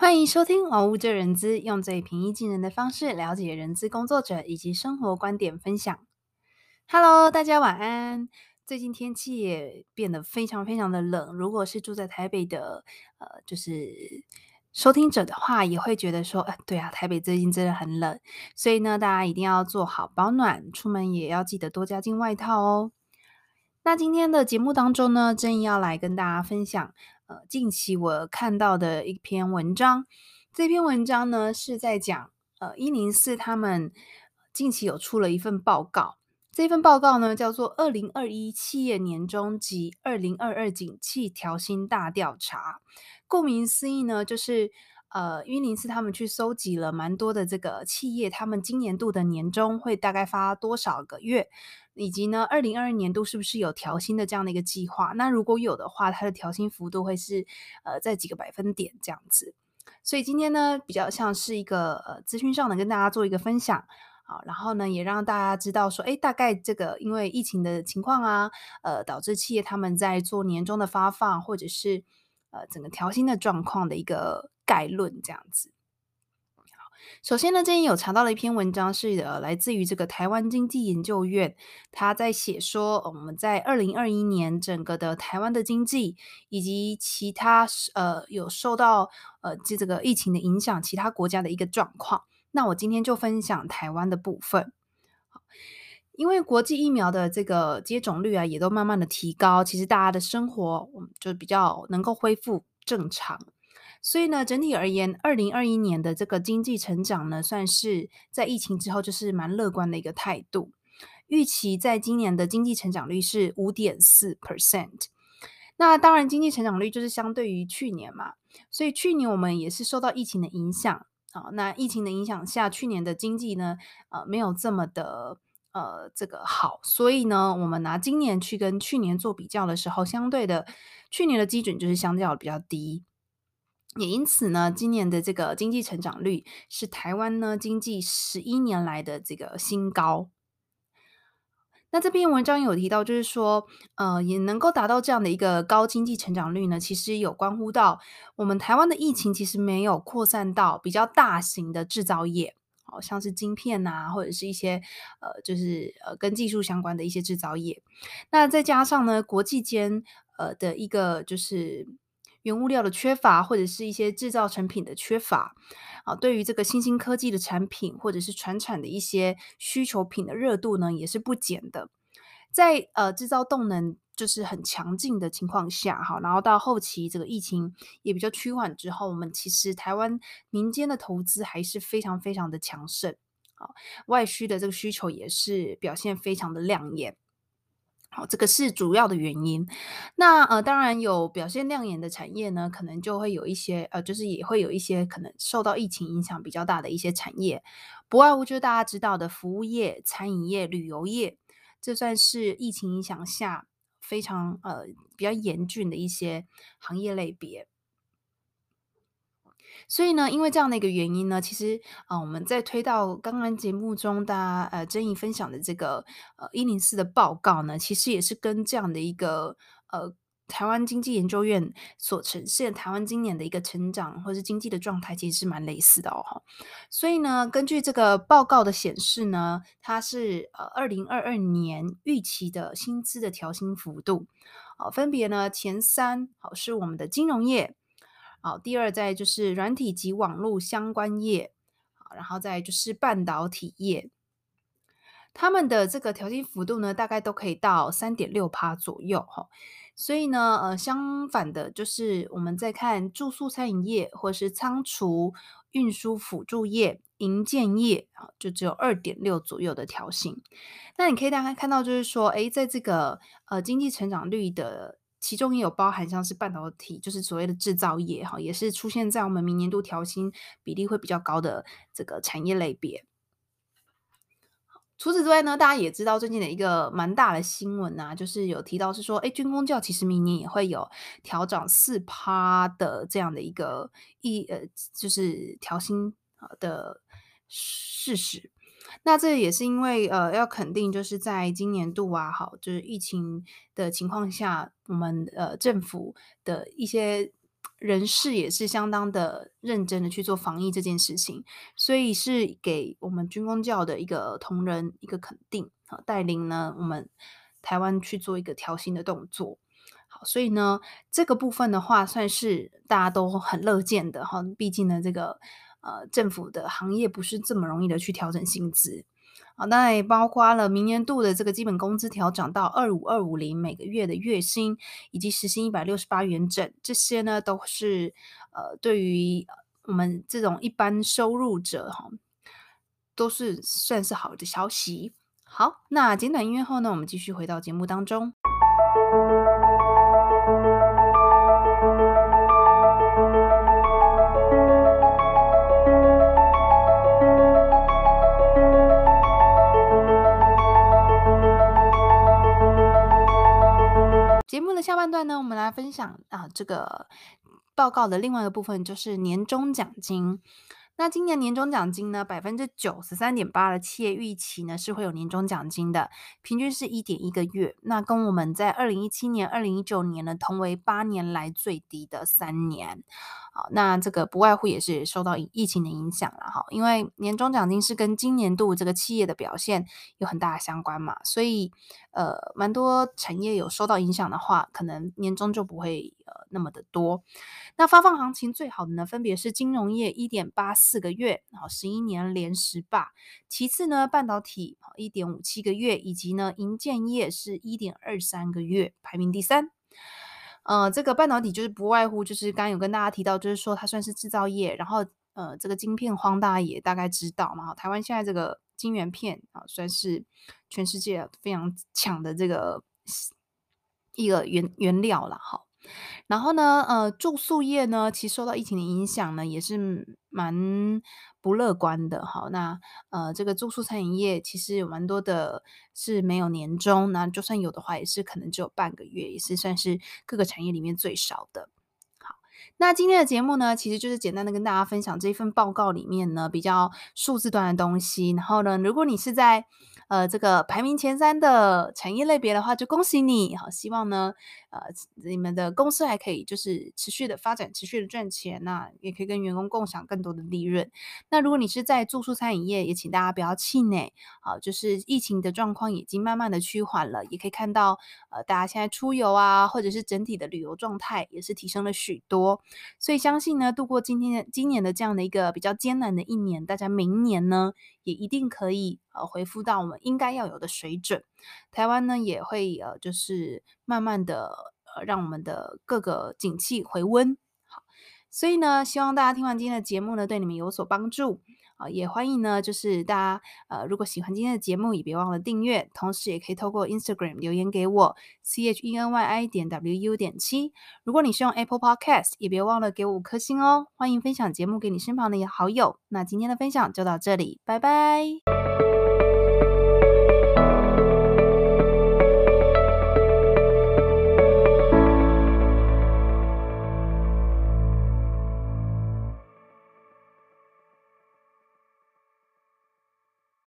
欢迎收听《玩物这人资》，用最平易近人的方式了解人资工作者以及生活观点分享。Hello，大家晚安。最近天气也变得非常非常的冷，如果是住在台北的，呃，就是收听者的话，也会觉得说，呃，对啊，台北最近真的很冷，所以呢，大家一定要做好保暖，出门也要记得多加件外套哦。那今天的节目当中呢，正义要来跟大家分享。呃，近期我看到的一篇文章，这篇文章呢是在讲，呃，一零四他们近期有出了一份报告，这份报告呢叫做《二零二一企业年终及二零二二景气调薪大调查》。顾名思义呢，就是呃，一零四他们去搜集了蛮多的这个企业，他们今年度的年终会大概发多少个月。以及呢，二零二二年度是不是有调薪的这样的一个计划？那如果有的话，它的调薪幅度会是呃在几个百分点这样子。所以今天呢，比较像是一个呃资讯上的跟大家做一个分享啊，然后呢也让大家知道说，哎，大概这个因为疫情的情况啊，呃导致企业他们在做年终的发放或者是呃整个调薪的状况的一个概论这样子。首先呢，今天有查到了一篇文章，是呃来自于这个台湾经济研究院，他在写说，我们在二零二一年整个的台湾的经济以及其他呃有受到呃这这个疫情的影响，其他国家的一个状况。那我今天就分享台湾的部分，因为国际疫苗的这个接种率啊，也都慢慢的提高，其实大家的生活就比较能够恢复正常。所以呢，整体而言，二零二一年的这个经济成长呢，算是在疫情之后就是蛮乐观的一个态度。预期在今年的经济成长率是五点四 percent。那当然，经济成长率就是相对于去年嘛，所以去年我们也是受到疫情的影响啊。那疫情的影响下，去年的经济呢，呃，没有这么的呃这个好。所以呢，我们拿今年去跟去年做比较的时候，相对的，去年的基准就是相较比较低。也因此呢，今年的这个经济成长率是台湾呢经济十一年来的这个新高。那这篇文章有提到，就是说，呃，也能够达到这样的一个高经济成长率呢，其实有关乎到我们台湾的疫情其实没有扩散到比较大型的制造业，好像是晶片啊，或者是一些呃，就是呃跟技术相关的一些制造业。那再加上呢，国际间呃的一个就是。原物料的缺乏，或者是一些制造成品的缺乏，啊，对于这个新兴科技的产品，或者是传产的一些需求品的热度呢，也是不减的。在呃制造动能就是很强劲的情况下，哈，然后到后期这个疫情也比较趋缓之后，我们其实台湾民间的投资还是非常非常的强盛，啊，外需的这个需求也是表现非常的亮眼。好，这个是主要的原因。那呃，当然有表现亮眼的产业呢，可能就会有一些呃，就是也会有一些可能受到疫情影响比较大的一些产业，不外乎就是大家知道的服务业、餐饮业、旅游业，这算是疫情影响下非常呃比较严峻的一些行业类别。所以呢，因为这样的一个原因呢，其实啊、我们在推到刚刚节目中大家呃争议分享的这个呃一零四的报告呢，其实也是跟这样的一个呃台湾经济研究院所呈现台湾今年的一个成长或是经济的状态，其实是蛮类似的哦。所以呢，根据这个报告的显示呢，它是呃二零二二年预期的薪资的调薪幅度，好、分别呢前三好、是我们的金融业。好，第二在就是软体及网络相关业，好，然后再就是半导体业，他们的这个调薪幅度呢，大概都可以到三点六趴左右哈。所以呢，呃，相反的，就是我们在看住宿餐饮业或是仓储运输辅助业、营建业，就只有二点六左右的调薪。那你可以大概看到，就是说，诶，在这个呃经济成长率的。其中也有包含像是半导体，就是所谓的制造业哈，也是出现在我们明年度调薪比例会比较高的这个产业类别。除此之外呢，大家也知道最近的一个蛮大的新闻啊，就是有提到是说，哎，军工教其实明年也会有调涨四趴的这样的一个一呃，就是调薪的事实。那这也是因为呃，要肯定就是在今年度啊，好，就是疫情的情况下，我们呃政府的一些人士也是相当的认真的去做防疫这件事情，所以是给我们军公教的一个同仁一个肯定啊，带领呢我们台湾去做一个调薪的动作。好，所以呢这个部分的话，算是大家都很乐见的哈。毕竟呢，这个呃政府的行业不是这么容易的去调整薪资。好，那也包括了明年度的这个基本工资调整到二五二五零每个月的月薪，以及时薪一百六十八元整，这些呢都是呃对于我们这种一般收入者哈，都是算是好的消息。好，那简短音乐后呢，我们继续回到节目当中。下半段呢，我们来分享啊，这个报告的另外一个部分就是年终奖金。那今年年终奖金呢，百分之九十三点八的企业预期呢是会有年终奖金的，平均是一点一个月。那跟我们在二零一七年、二零一九年呢同为八年来最低的三年。好，那这个不外乎也是受到疫情的影响了哈，因为年终奖金是跟今年度这个企业的表现有很大的相关嘛，所以呃，蛮多产业有受到影响的话，可能年终就不会呃那么的多。那发放行情最好的呢，分别是金融业一点八四个月，好，十一年连十霸。其次呢，半导体一点五七个月，以及呢，银建业是一点二三个月，排名第三。呃，这个半导体就是不外乎就是刚有跟大家提到，就是说它算是制造业，然后呃，这个晶片荒大家也大概知道嘛。台湾现在这个晶圆片啊，算是全世界非常强的这个一个原原料了哈。然后呢，呃，住宿业呢，其实受到疫情的影响呢，也是蛮不乐观的。好，那呃，这个住宿餐饮业其实有蛮多的是没有年终，那就算有的话，也是可能只有半个月，也是算是各个产业里面最少的。好，那今天的节目呢，其实就是简单的跟大家分享这份报告里面呢比较数字端的东西。然后呢，如果你是在呃这个排名前三的产业类别的话，就恭喜你。好，希望呢。呃，你们的公司还可以就是持续的发展，持续的赚钱，那也可以跟员工共享更多的利润。那如果你是在住宿餐饮业，也请大家不要气馁。好，就是疫情的状况已经慢慢的趋缓了，也可以看到，呃，大家现在出游啊，或者是整体的旅游状态也是提升了许多。所以相信呢，度过今天今年的这样的一个比较艰难的一年，大家明年呢一定可以呃回复到我们应该要有的水准。台湾呢也会呃就是慢慢的。呃，让我们的各个景气回温。所以呢，希望大家听完今天的节目呢，对你们有所帮助啊，也欢迎呢，就是大家呃，如果喜欢今天的节目，也别忘了订阅，同时也可以透过 Instagram 留言给我，C H E N Y I 点 W U 点七。如果你是用 Apple Podcast，也别忘了给我五颗星哦。欢迎分享节目给你身旁的好友。那今天的分享就到这里，拜拜。